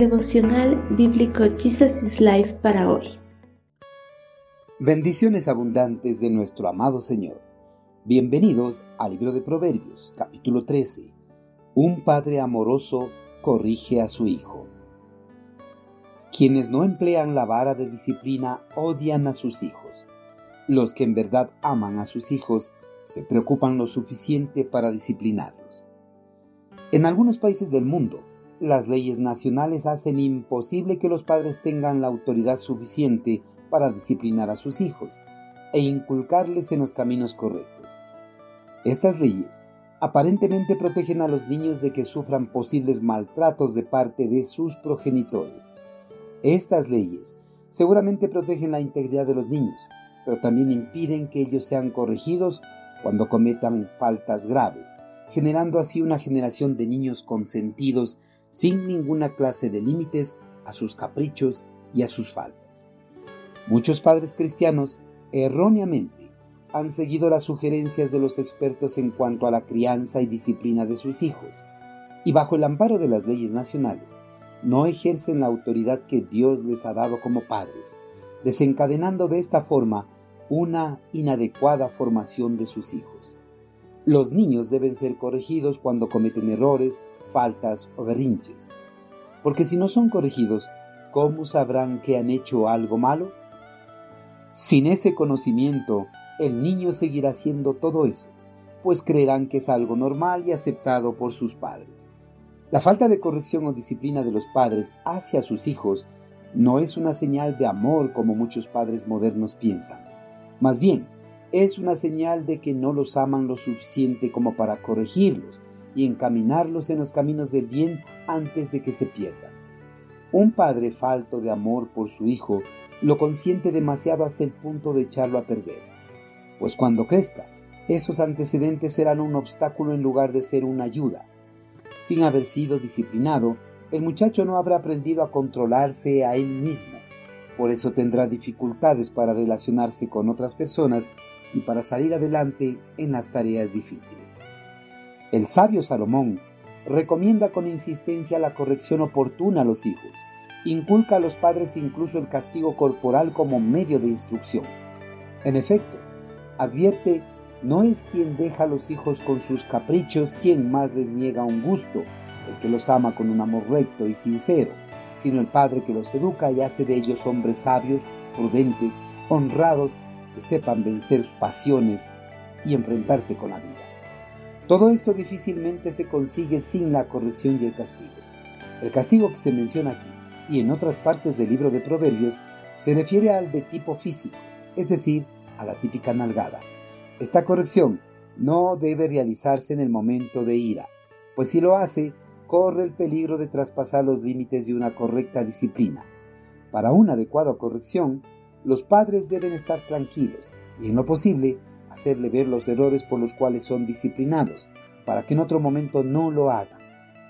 Devocional Bíblico Jesus is Life para hoy. Bendiciones abundantes de nuestro amado Señor. Bienvenidos al libro de Proverbios, capítulo 13. Un padre amoroso corrige a su hijo. Quienes no emplean la vara de disciplina odian a sus hijos. Los que en verdad aman a sus hijos se preocupan lo suficiente para disciplinarlos. En algunos países del mundo, las leyes nacionales hacen imposible que los padres tengan la autoridad suficiente para disciplinar a sus hijos e inculcarles en los caminos correctos. Estas leyes aparentemente protegen a los niños de que sufran posibles maltratos de parte de sus progenitores. Estas leyes seguramente protegen la integridad de los niños, pero también impiden que ellos sean corregidos cuando cometan faltas graves, generando así una generación de niños consentidos sin ninguna clase de límites a sus caprichos y a sus faltas. Muchos padres cristianos erróneamente han seguido las sugerencias de los expertos en cuanto a la crianza y disciplina de sus hijos, y bajo el amparo de las leyes nacionales, no ejercen la autoridad que Dios les ha dado como padres, desencadenando de esta forma una inadecuada formación de sus hijos. Los niños deben ser corregidos cuando cometen errores, faltas o berrinches. Porque si no son corregidos, ¿cómo sabrán que han hecho algo malo? Sin ese conocimiento, el niño seguirá haciendo todo eso, pues creerán que es algo normal y aceptado por sus padres. La falta de corrección o disciplina de los padres hacia sus hijos no es una señal de amor como muchos padres modernos piensan. Más bien, es una señal de que no los aman lo suficiente como para corregirlos y encaminarlos en los caminos del bien antes de que se pierdan. Un padre falto de amor por su hijo lo consiente demasiado hasta el punto de echarlo a perder, pues cuando crezca, esos antecedentes serán un obstáculo en lugar de ser una ayuda. Sin haber sido disciplinado, el muchacho no habrá aprendido a controlarse a él mismo, por eso tendrá dificultades para relacionarse con otras personas y para salir adelante en las tareas difíciles. El sabio Salomón recomienda con insistencia la corrección oportuna a los hijos, inculca a los padres incluso el castigo corporal como medio de instrucción. En efecto, advierte, no es quien deja a los hijos con sus caprichos quien más les niega un gusto, el que los ama con un amor recto y sincero, sino el padre que los educa y hace de ellos hombres sabios, prudentes, honrados que sepan vencer sus pasiones y enfrentarse con la vida. Todo esto difícilmente se consigue sin la corrección y el castigo. El castigo que se menciona aquí y en otras partes del libro de Proverbios se refiere al de tipo físico, es decir, a la típica nalgada. Esta corrección no debe realizarse en el momento de ira, pues si lo hace, corre el peligro de traspasar los límites de una correcta disciplina. Para una adecuada corrección, los padres deben estar tranquilos y en lo posible hacerle ver los errores por los cuales son disciplinados, para que en otro momento no lo hagan.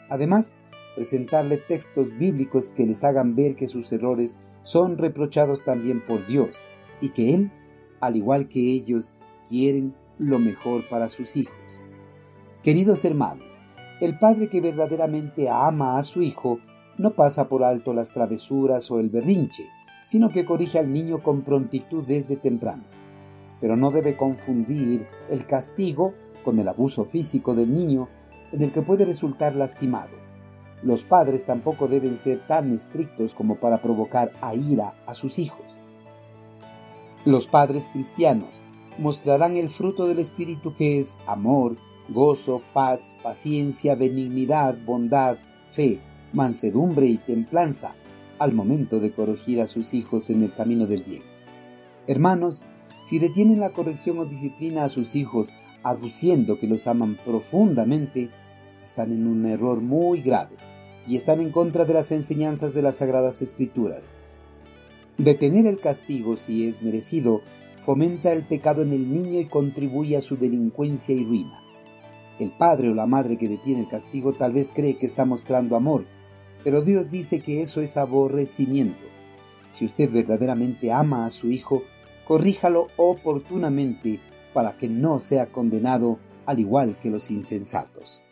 Además, presentarle textos bíblicos que les hagan ver que sus errores son reprochados también por Dios y que Él, al igual que ellos, quieren lo mejor para sus hijos. Queridos hermanos, el padre que verdaderamente ama a su hijo no pasa por alto las travesuras o el berrinche, sino que corrige al niño con prontitud desde temprano. Pero no debe confundir el castigo con el abuso físico del niño en el que puede resultar lastimado. Los padres tampoco deben ser tan estrictos como para provocar a ira a sus hijos. Los padres cristianos mostrarán el fruto del Espíritu que es amor, gozo, paz, paciencia, benignidad, bondad, fe, mansedumbre y templanza, al momento de corregir a sus hijos en el camino del bien. Hermanos, si detienen la corrección o disciplina a sus hijos aduciendo que los aman profundamente, están en un error muy grave y están en contra de las enseñanzas de las Sagradas Escrituras. Detener el castigo, si es merecido, fomenta el pecado en el niño y contribuye a su delincuencia y ruina. El padre o la madre que detiene el castigo tal vez cree que está mostrando amor, pero Dios dice que eso es aborrecimiento. Si usted verdaderamente ama a su hijo, corríjalo oportunamente para que no sea condenado al igual que los insensatos.